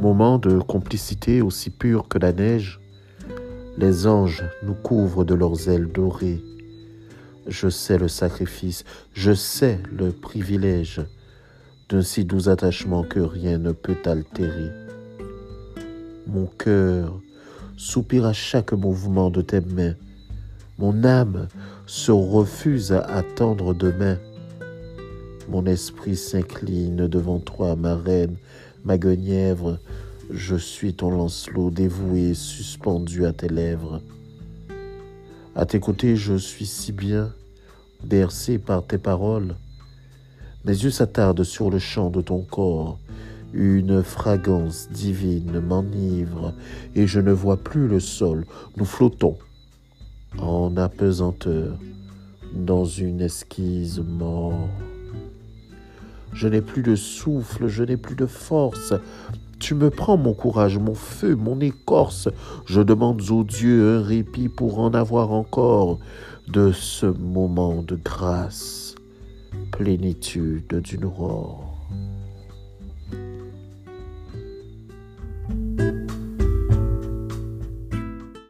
Moment de complicité aussi pur que la neige, les anges nous couvrent de leurs ailes dorées. Je sais le sacrifice, je sais le privilège d'un si doux attachement que rien ne peut altérer. Mon cœur soupire à chaque mouvement de tes mains. Mon âme se refuse à attendre demain. Mon esprit s'incline devant toi, ma reine, ma guenièvre. Je suis ton lancelot dévoué, suspendu à tes lèvres. À tes côtés, je suis si bien, bercé par tes paroles. Mes yeux s'attardent sur le chant de ton corps. Une fragrance divine m'enivre et je ne vois plus le sol. Nous flottons en apesanteur dans une esquisse mort. Je n'ai plus de souffle, je n'ai plus de force. Tu me prends mon courage, mon feu, mon écorce. Je demande aux dieux un répit pour en avoir encore de ce moment de grâce, plénitude d'une aurore.